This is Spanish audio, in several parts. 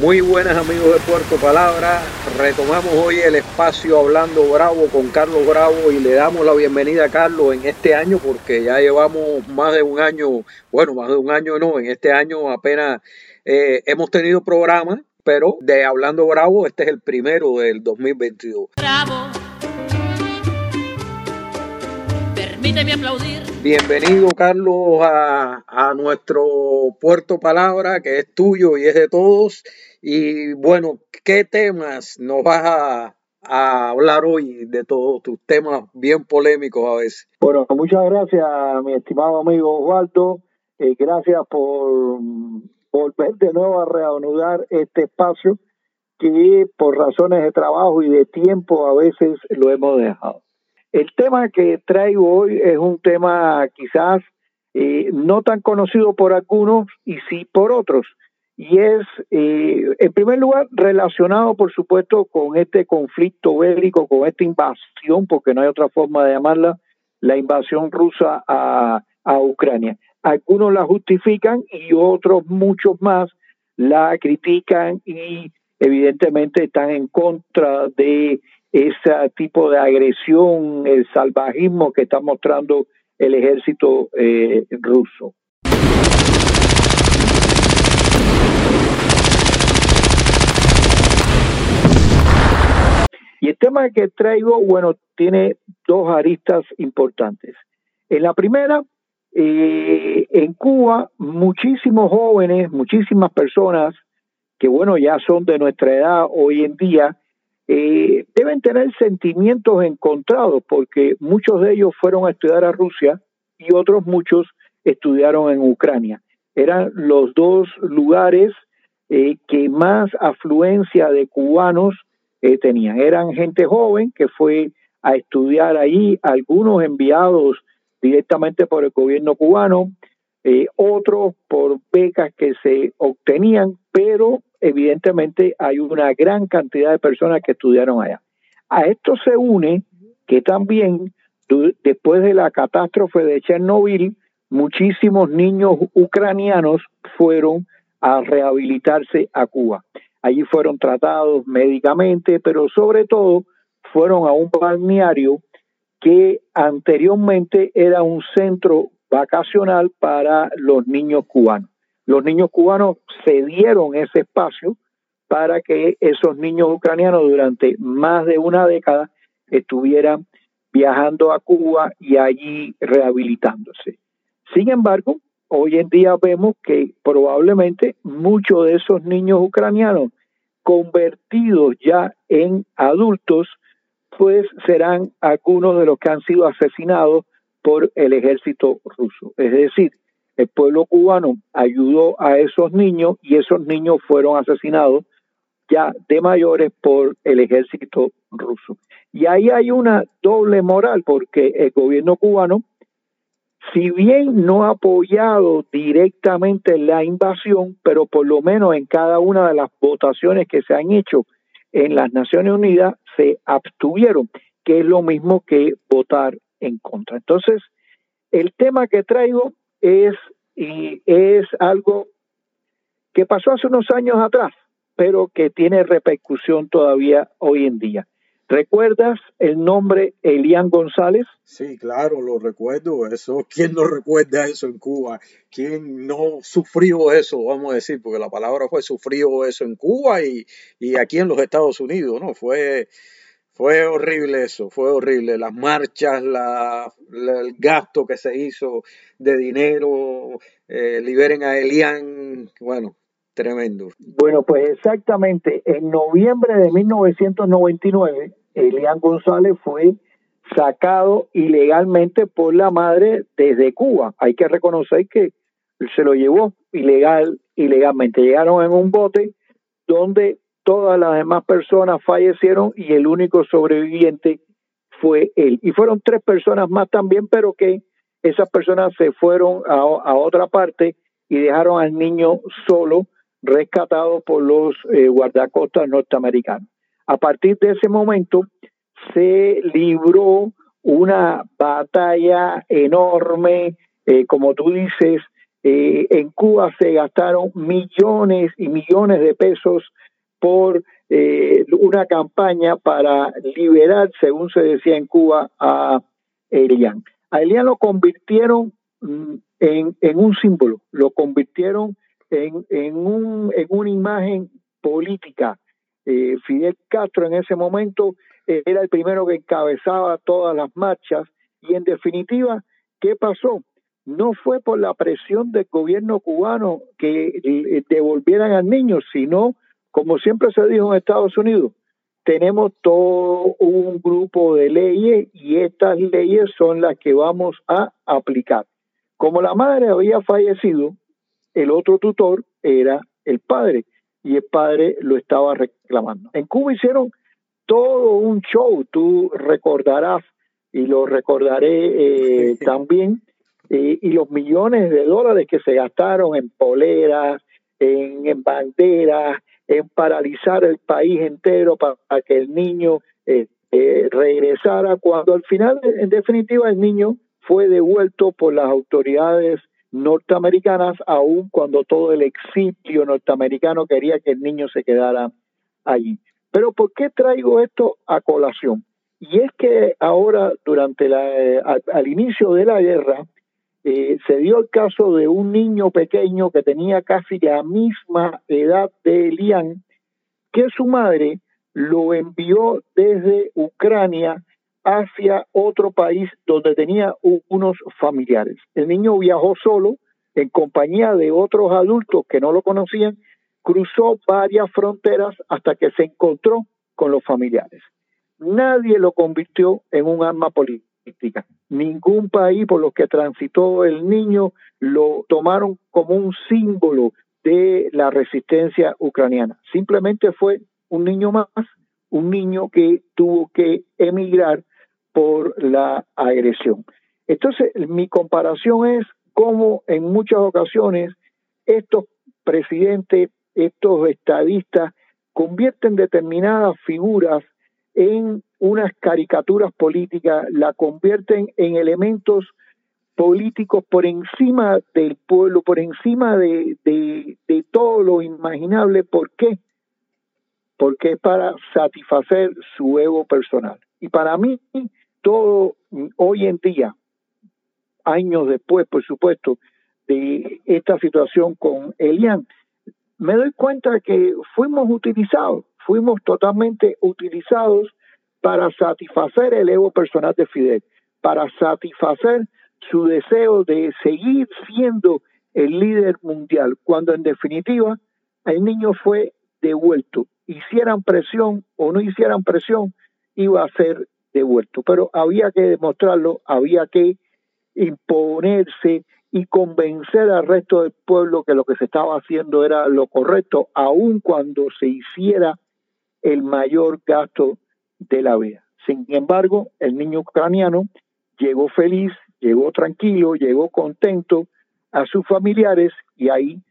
Muy buenas amigos de Puerto Palabra. Retomamos hoy el espacio Hablando Bravo con Carlos Bravo y le damos la bienvenida a Carlos en este año porque ya llevamos más de un año, bueno, más de un año no, en este año apenas eh, hemos tenido programas, pero de Hablando Bravo este es el primero del 2022. Bravo. Permíteme aplaudir. Bienvenido, Carlos, a, a, nuestro Puerto Palabra, que es tuyo y es de todos. Y bueno, ¿qué temas nos vas a, hablar hoy de todos tus temas bien polémicos a veces? Bueno, muchas gracias, mi estimado amigo Osvaldo. Eh, gracias por volver de nuevo a reanudar este espacio que por razones de trabajo y de tiempo a veces lo hemos dejado. El tema que traigo hoy es un tema quizás eh, no tan conocido por algunos y sí por otros y es, eh, en primer lugar, relacionado, por supuesto, con este conflicto bélico, con esta invasión, porque no hay otra forma de llamarla, la invasión rusa a, a Ucrania. Algunos la justifican y otros, muchos más, la critican y evidentemente están en contra de ese tipo de agresión, el salvajismo que está mostrando el ejército eh, ruso. Y el tema que traigo, bueno, tiene dos aristas importantes. En la primera, eh, en Cuba, muchísimos jóvenes, muchísimas personas que, bueno, ya son de nuestra edad hoy en día, eh, deben tener sentimientos encontrados porque muchos de ellos fueron a estudiar a Rusia y otros muchos estudiaron en Ucrania. Eran los dos lugares eh, que más afluencia de cubanos eh, tenían. Eran gente joven que fue a estudiar ahí, algunos enviados directamente por el gobierno cubano, eh, otros por becas que se obtenían, pero evidentemente hay una gran cantidad de personas que estudiaron allá. A esto se une que también después de la catástrofe de Chernobyl, muchísimos niños ucranianos fueron a rehabilitarse a Cuba. Allí fueron tratados médicamente, pero sobre todo fueron a un balneario que anteriormente era un centro vacacional para los niños cubanos. Los niños cubanos cedieron ese espacio para que esos niños ucranianos durante más de una década estuvieran viajando a Cuba y allí rehabilitándose. Sin embargo, hoy en día vemos que probablemente muchos de esos niños ucranianos convertidos ya en adultos, pues serán algunos de los que han sido asesinados por el ejército ruso. Es decir, el pueblo cubano ayudó a esos niños y esos niños fueron asesinados ya de mayores por el ejército ruso. Y ahí hay una doble moral porque el gobierno cubano si bien no ha apoyado directamente la invasión, pero por lo menos en cada una de las votaciones que se han hecho en las Naciones Unidas se abstuvieron, que es lo mismo que votar en contra. Entonces, el tema que traigo es, y es algo que pasó hace unos años atrás, pero que tiene repercusión todavía hoy en día. ¿Recuerdas el nombre Elian González? Sí, claro, lo recuerdo. Eso, ¿quién no recuerda eso en Cuba? ¿Quién no sufrió eso? Vamos a decir, porque la palabra fue sufrió eso en Cuba y, y aquí en los Estados Unidos, ¿no? Fue, fue horrible eso, fue horrible. Las marchas, la, el gasto que se hizo de dinero, eh, liberen a Elian, bueno, tremendo. Bueno, pues exactamente, en noviembre de 1999 Elian González fue sacado ilegalmente por la madre desde Cuba. Hay que reconocer que se lo llevó ilegal, ilegalmente. Llegaron en un bote donde todas las demás personas fallecieron y el único sobreviviente fue él. Y fueron tres personas más también, pero que esas personas se fueron a, otra parte y dejaron al niño solo, rescatado por los eh, guardacostas norteamericanos. A partir de ese momento se libró una batalla enorme, eh, como tú dices, Eh, en Cuba se gastaron millones y millones de pesos por eh, una campaña para liberar, según se decía en Cuba, a Elian. A Elian lo convirtieron mm, en, en un símbolo, lo convirtieron en, en, un, en una imagen política. Eh, Fidel Castro en ese momento eh, era el primero que encabezaba todas las marchas y en definitiva, ¿qué pasó? No fue por la presión del gobierno cubano que devolvieran al niño, sino como siempre se dijo en Estados Unidos, tenemos todo un grupo de leyes y estas leyes son las que vamos a aplicar. Como la madre había fallecido, el otro tutor era el padre y el padre lo estaba reclamando. En Cuba hicieron todo un show, tú recordarás y lo recordaré eh, también, eh, y los millones de dólares que se gastaron en poleras, en, en banderas, en paralizar el país entero para, que el niño eh, eh, regresara, cuando al final, en definitiva, el niño fue devuelto por las autoridades norteamericanas, aun cuando todo el exilio norteamericano quería que el niño se quedara allí. Pero ¿por qué traigo esto a colación? Y es que ahora, durante la, eh, al, inicio de la guerra, eh, se dio el caso de un niño pequeño que tenía casi la misma edad de Elian, que su madre lo envió desde Ucrania hacia otro país donde tenía unos familiares. El niño viajó solo en compañía de otros adultos que no lo conocían, cruzó varias fronteras hasta que se encontró con los familiares. Nadie lo convirtió en un arma política Ningún país por los que transitó el niño lo tomaron como un símbolo de la resistencia ucraniana. Simplemente fue un niño más, un niño que tuvo que emigrar por la agresión. Entonces, mi comparación es cómo en muchas ocasiones estos presidentes, estos estadistas, convierten determinadas figuras en unas caricaturas políticas, la convierten en elementos políticos por encima del pueblo, por encima de, de, todo lo imaginable. ¿Por qué? Porque es para satisfacer su ego personal. Y para mí, todo hoy en día, años después, por supuesto, de esta situación con Elian, me doy cuenta que fuimos utilizados, fuimos totalmente utilizados para satisfacer el ego personal de Fidel, para satisfacer su deseo de seguir siendo el líder mundial, cuando en definitiva el niño fue devuelto. Hicieran presión o no hicieran presión, iba a ser devuelto. Pero había que demostrarlo, había que imponerse y convencer al resto del pueblo que lo que se estaba haciendo era lo correcto, aun cuando se hiciera el mayor gasto de la vida. Sin embargo, el niño ucraniano llegó feliz, llegó tranquilo, llegó contento a sus familiares y ahí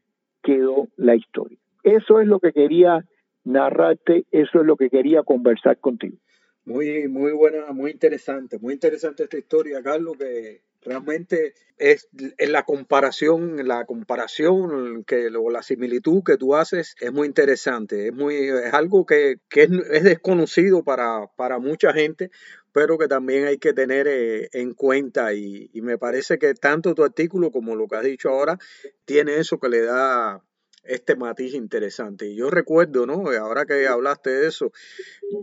quedó la historia. Eso es lo que quería narrarte, eso es lo que quería conversar contigo. Muy, muy buena, muy interesante, muy interesante esta historia, Carlos, que realmente es, la comparación, la comparación que o la similitud que tú haces es muy interesante, es muy, es algo que, es, desconocido para, para mucha gente, pero que también hay que tener eh, en cuenta y, y, me parece que tanto tu artículo como lo que has dicho ahora tiene eso que le da este matiz interesante. Y yo recuerdo, ¿no? Ahora que hablaste de eso,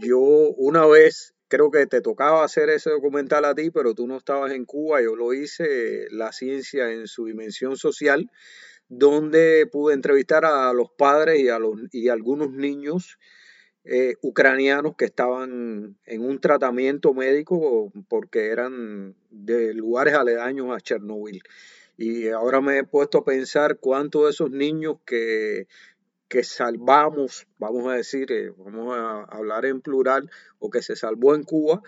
yo una vez creo que te tocaba hacer ese documental a ti, pero tú no estabas en Cuba, yo lo hice, La ciencia en su dimensión social, donde pude entrevistar a los padres y a, los, y algunos niños eh, ucranianos que estaban en un tratamiento médico porque eran de lugares aledaños a Chernobyl. Y ahora me he puesto a pensar cuántos de esos niños que, que salvamos, vamos a decir, eh, vamos a hablar en plural, o que se salvó en Cuba,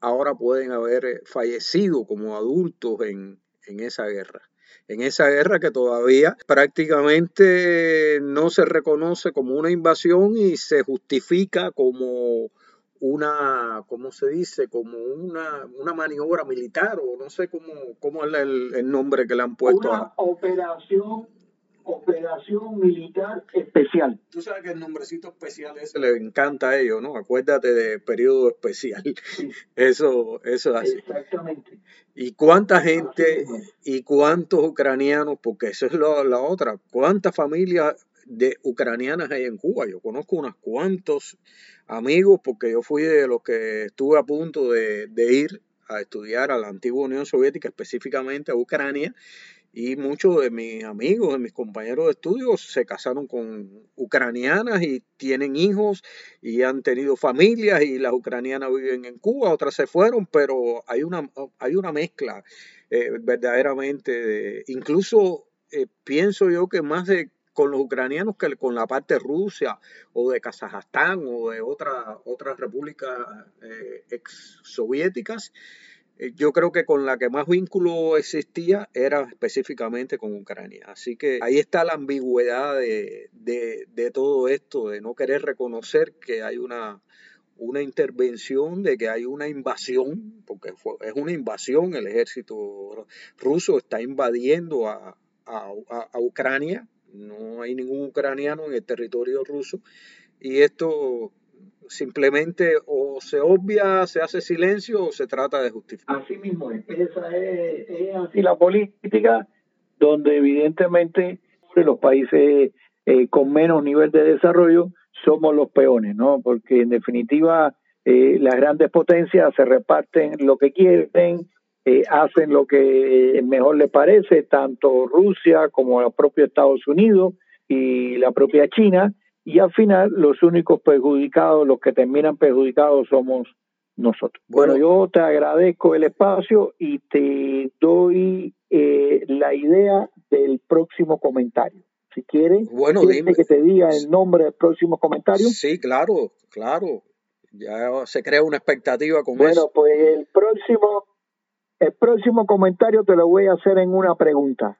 ahora pueden haber eh, fallecido como adultos en, en esa guerra en esa guerra que todavía prácticamente no se reconoce como una invasión y se justifica como una, ¿cómo se dice? Como una, una maniobra militar o no sé cómo, cómo es el, el nombre que le han puesto. Una a... operación operación militar especial. Tú sabes que el nombrecito especial ese le encanta a ellos, ¿no? Acuérdate de periodo especial. Sí. Eso, eso es así. Exactamente. ¿Y cuánta gente y cuántos ucranianos? Porque eso es lo, la otra. ¿Cuántas familias de ucranianas hay en Cuba? Yo conozco unos cuantos amigos porque yo fui de los que estuve a punto de, de ir a estudiar a la antigua Unión Soviética, específicamente a Ucrania, y muchos de mis amigos, de mis compañeros de estudios se casaron con ucranianas y tienen hijos y han tenido familias y las ucranianas viven en Cuba, otras se fueron, pero hay una, hay una mezcla eh, verdaderamente, de, incluso eh, pienso yo que más de con los ucranianos que con la parte de Rusia o de Kazajstán o de otra, otras repúblicas eh, ex soviéticas yo creo que con la que más vínculo existía era específicamente con Ucrania. Así que ahí está la ambigüedad de, de, de todo esto, de no querer reconocer que hay una, una intervención, de que hay una invasión, porque fue, es una invasión, el ejército ruso está invadiendo a, a, a, Ucrania, no hay ningún ucraniano en el territorio ruso, y esto simplemente o se obvia, se hace silencio o se trata de justificar. Así mismo es, esa es, es así la política, donde evidentemente los países eh, con menos nivel de desarrollo somos los peones, ¿no? Porque en definitiva eh, las grandes potencias se reparten lo que quieren, eh, hacen lo que mejor les parece, tanto Rusia como el propio Estados Unidos y la propia China, y al final los únicos perjudicados, los que terminan perjudicados somos nosotros. Bueno, yo te agradezco el espacio y te doy eh, la idea del próximo comentario. Si quieres, bueno, dime. que te diga el nombre del próximo comentario. Sí, claro, claro. Ya se crea una expectativa con bueno, eso. Bueno, pues el próximo, el próximo comentario te lo voy a hacer en una pregunta.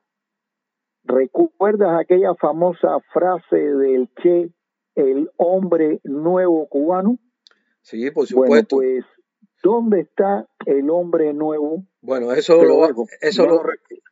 ¿Recuerdas aquella famosa frase del Che, el hombre nuevo cubano? Sí, por supuesto. Bueno, pues, ¿dónde está el hombre nuevo? Bueno, eso lo, eso lo,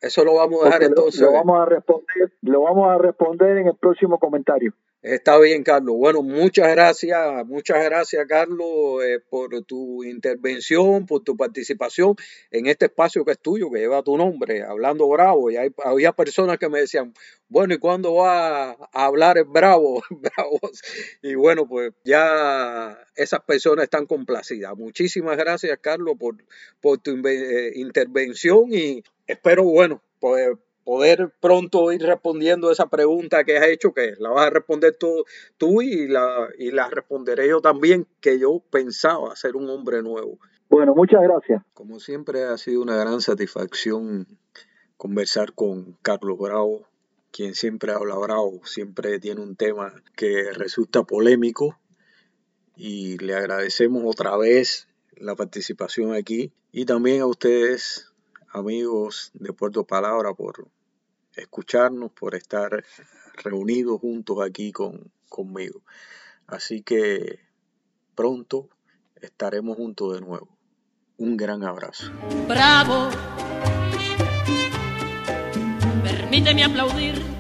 eso lo vamos a dejar entonces. Lo, lo vamos a responder, lo vamos a responder en el próximo comentario. Está bien, Carlos. Bueno, muchas gracias, muchas gracias, Carlos, eh, por tu intervención, por tu participación en este espacio que es tuyo, que lleva tu nombre, Hablando Bravo. Y hay, había personas que me decían, bueno, ¿y cuándo va a hablar el Bravo? Bravos. Y bueno, pues ya esas personas están complacidas. Muchísimas gracias, Carlos, por, por tu eh, intervención y espero, bueno, pues poder pronto ir respondiendo esa pregunta que has hecho, que la vas a responder tú, tú y, la, y la responderé yo también, que yo pensaba ser un hombre nuevo. Bueno, muchas gracias. Como siempre ha sido una gran satisfacción conversar con Carlos Bravo, quien siempre habla bravo, siempre tiene un tema que resulta polémico y le agradecemos otra vez la participación aquí y también a ustedes amigos de Puerto Palabra por escucharnos, por estar reunidos juntos aquí con, conmigo. Así que pronto estaremos juntos de nuevo. Un gran abrazo. Bravo. Permíteme aplaudir